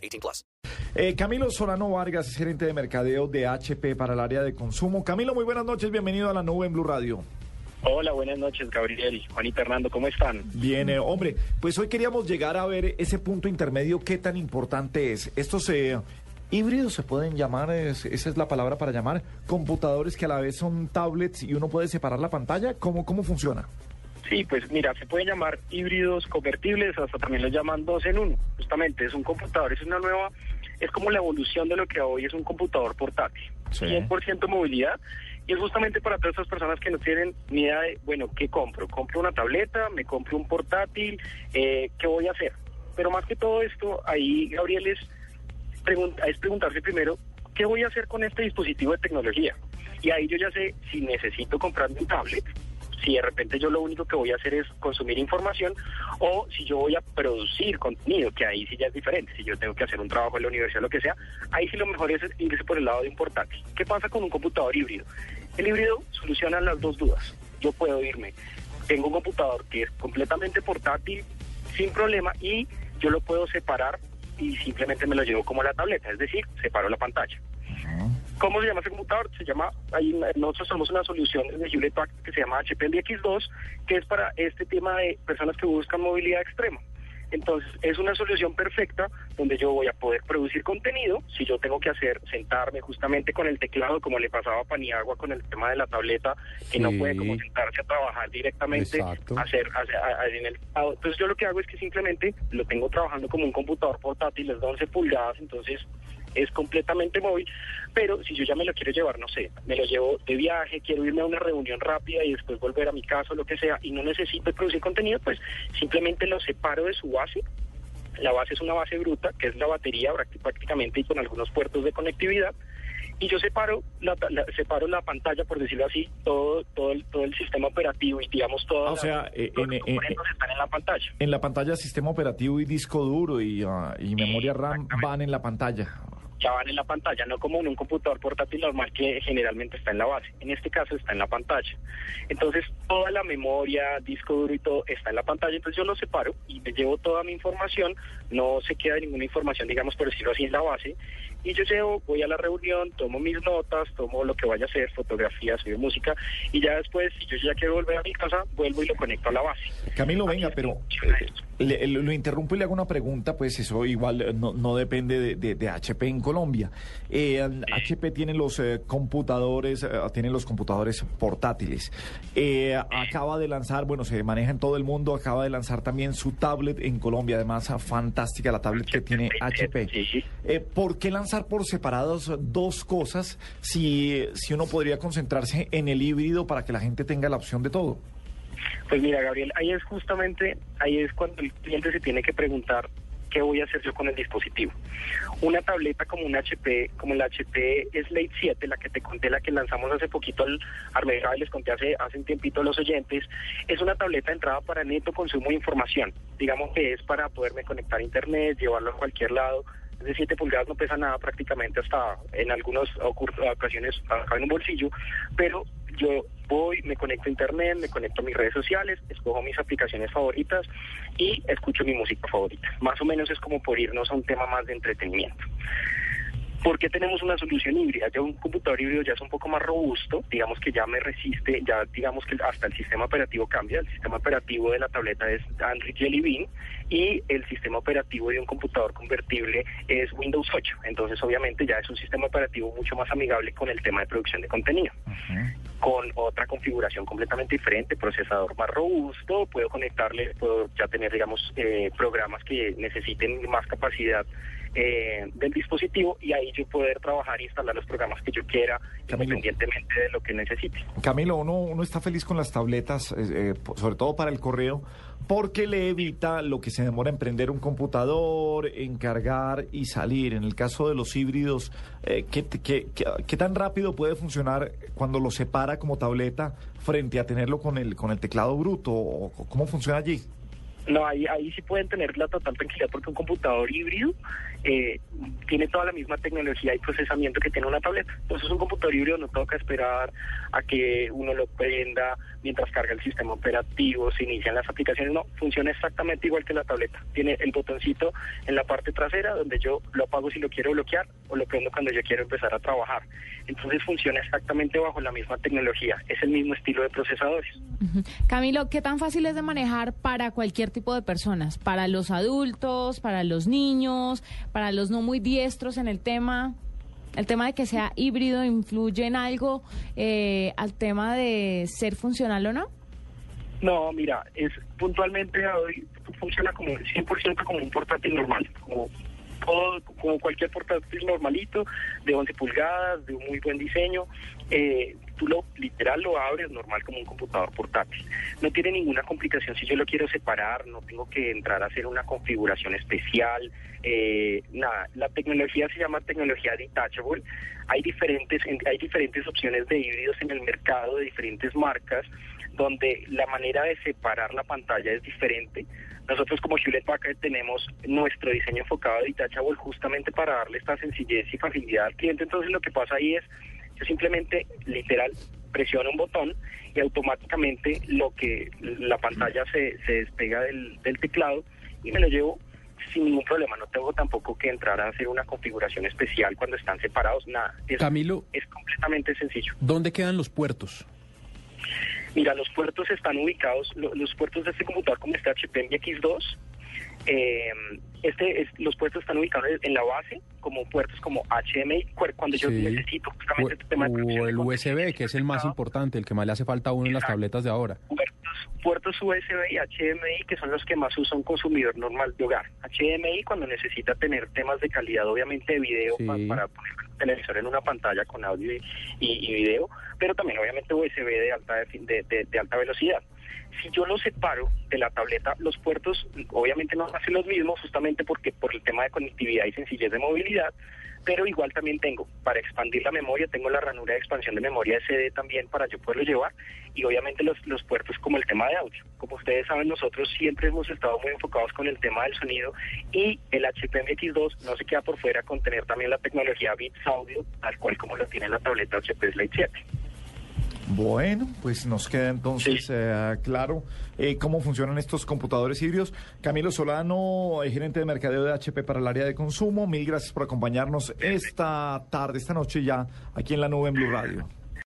18 plus. Eh, Camilo Solano Vargas es gerente de mercadeo de HP para el área de consumo. Camilo, muy buenas noches, bienvenido a la nube en Blue Radio. Hola, buenas noches, Gabriel. Juanita Hernando, ¿cómo están? Bien, eh, hombre, pues hoy queríamos llegar a ver ese punto intermedio, qué tan importante es. Estos eh, híbridos se pueden llamar, es- esa es la palabra para llamar, computadores que a la vez son tablets y uno puede separar la pantalla. ¿Cómo, cómo funciona? Sí, pues mira, se pueden llamar híbridos convertibles, hasta también los llaman dos en uno. Justamente, es un computador, es una nueva, es como la evolución de lo que hoy es un computador portátil. Sí. 100% movilidad. Y es justamente para todas esas personas que no tienen ni idea de, bueno, ¿qué compro? ¿Compro una tableta? ¿Me compro un portátil? Eh, ¿Qué voy a hacer? Pero más que todo esto, ahí, Gabriel, es, pregunta, es preguntarse primero, ¿qué voy a hacer con este dispositivo de tecnología? Y ahí yo ya sé si necesito comprarme un tablet, si de repente yo lo único que voy a hacer es consumir información o si yo voy a producir contenido, que ahí sí ya es diferente, si yo tengo que hacer un trabajo en la universidad o lo que sea, ahí sí lo mejor es irse por el lado de un portátil. ¿Qué pasa con un computador híbrido? El híbrido soluciona las dos dudas. Yo puedo irme, tengo un computador que es completamente portátil, sin problema, y yo lo puedo separar y simplemente me lo llevo como la tableta, es decir, separo la pantalla. ¿Cómo se llama ese computador? Se llama, ahí nosotros somos una solución de Hewlett Packard que se llama HP X2, que es para este tema de personas que buscan movilidad extrema. Entonces, es una solución perfecta donde yo voy a poder producir contenido. Si yo tengo que hacer, sentarme justamente con el teclado, como le pasaba a Paniagua con el tema de la tableta, que no puede como sentarse a trabajar directamente, Exacto. hacer, hacer- a- a- en el teclado. Entonces, yo lo que hago es que simplemente lo tengo trabajando como un computador portátil, es de 11 pulgadas, entonces es completamente móvil, pero si yo ya me lo quiero llevar, no sé, me lo llevo de viaje, quiero irme a una reunión rápida y después volver a mi casa o lo que sea, y no necesito producir contenido, pues simplemente lo separo de su base. La base es una base bruta, que es la batería prácti- prácticamente y con algunos puertos de conectividad. Y yo separo la, la- separo la pantalla, por decirlo así, todo todo el, todo el sistema operativo y digamos todo. Ah, o sea, eh, en- en- están en la pantalla. En la pantalla sistema operativo y disco duro y, ah, y memoria RAM van en la pantalla. Ya van en la pantalla, no como en un computador portátil normal que generalmente está en la base. En este caso está en la pantalla. Entonces, toda la memoria, disco duro y todo está en la pantalla. Entonces, yo lo separo y me llevo toda mi información. No se queda ninguna información, digamos, por decirlo así, en la base. Y yo llevo, voy a la reunión, tomo mis notas, tomo lo que vaya a hacer, fotografías, de música. Y ya después, si yo ya quiero volver a mi casa, vuelvo y lo conecto a la base. Camilo, venga, pero eh, le- lo, interrumpo y le hago una pregunta, pues eso igual eh, no, no depende de, de- de HP en Colombia. Eh, HP tiene los eh, computadores, eh, tiene los computadores portátiles. Eh, acaba de lanzar, bueno, se maneja en todo el mundo, acaba de lanzar también su tablet en Colombia, además fantástica la tablet que tiene HP. Sí. Eh, ¿Por qué lanzar por separados dos cosas si, si uno podría concentrarse en el híbrido para que la gente tenga la opción de todo? Pues mira, Gabriel, ahí es justamente, ahí es cuando el cliente se tiene que preguntar qué voy a hacer yo con el dispositivo. Una tableta como un HP, como la HP Slate 7, la que te conté, la que lanzamos hace poquito al, al y les conté hace, hace un tiempito a los oyentes, es una tableta de entrada para neto consumo de información. Digamos que es para poderme conectar a internet, llevarlo a cualquier lado. De 7 pulgadas, no pesa nada prácticamente hasta en algunas ocasiones en un bolsillo, pero yo voy, me conecto a internet, me conecto a mis redes sociales, escojo mis aplicaciones favoritas y escucho mi música favorita. Más o menos es como por irnos a un tema más de entretenimiento. ¿Por qué tenemos una solución híbrida? Ya un computador híbrido ya es un poco más robusto, digamos que ya me resiste, ya digamos que hasta el sistema operativo cambia, el sistema operativo de la tableta es Android Jelly Bean y el sistema operativo de un computador convertible es Windows 8. Entonces obviamente ya es un sistema operativo mucho más amigable con el tema de producción de contenido con otra configuración completamente diferente, procesador más robusto, puedo conectarle, puedo ya tener, digamos, eh, programas que necesiten más capacidad eh, del dispositivo y ahí yo poder trabajar e instalar los programas que yo quiera, Camilo. independientemente de lo que necesite. Camilo, uno, uno está feliz con las tabletas, eh, eh, sobre todo para el correo, porque le evita lo que se demora en prender un computador, en cargar y salir. En el caso de los híbridos, eh, ¿qué, qué- qué- qué tan rápido puede funcionar cuando lo separa como tableta frente a tenerlo con el, con el teclado bruto? ¿O ¿Cómo funciona allí? No, ahí, ahí sí pueden tener la total tranquilidad porque un computador híbrido eh, tiene toda la misma tecnología y procesamiento que tiene una tableta. Entonces un computador híbrido no toca esperar a que uno lo prenda mientras carga el sistema operativo, se inician las aplicaciones. No, funciona exactamente igual que la tableta. Tiene el botoncito en la parte trasera donde yo lo apago si lo quiero bloquear o lo prendo cuando yo quiero empezar a trabajar. Entonces funciona exactamente bajo la misma tecnología. Es el mismo estilo de procesadores. Camilo, ¿qué tan fácil es de manejar para cualquier tipo de personas? Para los adultos, para los niños, para los no muy diestros en el tema. ¿El tema de que sea híbrido influye en algo eh, al tema de ser funcional o no? No, mira, es puntualmente hoy funciona como 100% como un portátil normal, como todo, como cualquier portátil normalito, de 11 pulgadas, de un muy buen diseño. Eh, tú lo literal lo abres normal como un computador portátil. No tiene ninguna complicación si yo lo quiero separar, no tengo que entrar a hacer una configuración especial, eh, nada. La tecnología se llama tecnología detachable. Hay diferentes, hay diferentes opciones de híbridos en el mercado de diferentes marcas donde la manera de separar la pantalla es diferente. Nosotros como Hewlett Packard tenemos nuestro diseño enfocado a Detachable justamente para darle esta sencillez y facilidad al cliente. Entonces lo que pasa ahí es, yo simplemente literal presiono un botón y automáticamente lo que la pantalla se, se despega del, del teclado y me lo llevo sin ningún problema. No tengo tampoco que entrar a hacer una configuración especial cuando están separados, nada. Es, Camilo. es completamente sencillo. ¿Dónde quedan los puertos? Mira, los puertos están ubicados, lo- los puertos de este computador como este HP MX2, eh, este, es- los puertos están ubicados en la base como puertos como HMI, cu- cuando yo necesito justamente este tema de O, producción o el USB, que es el más importante, el que más le hace falta a uno en las tabletas de ahora. Puertos, USB y HDMI, que son los que más usa un consumidor normal de hogar. HDMI cuando necesita tener temas de calidad, obviamente de video, Sí. pa- para poner el televisor en una pantalla con audio y, y- y video, pero también obviamente USB de alta, de- de alta velocidad. Si yo lo separo de la tableta, los puertos obviamente no hacen los mismos, justamente porque por el tema de conectividad y sencillez de movilidad, pero igual también tengo para expandir la memoria, tengo la ranura de expansión de memoria SD también para yo poderlo llevar y obviamente los, los puertos como el tema de audio. Como ustedes saben, nosotros siempre hemos estado muy enfocados con el tema del sonido y el HP MX2 no se queda por fuera con tener también la tecnología Beats Audio, tal cual como lo tiene la tableta HP Slate 7. Bueno, pues nos queda entonces Sí. eh, claro eh, cómo funcionan estos computadores híbridos. Camilo Solano, eh, gerente de mercadeo de HP para el área de consumo, mil gracias por acompañarnos esta tarde, esta noche ya, aquí en la nube en Blue Radio.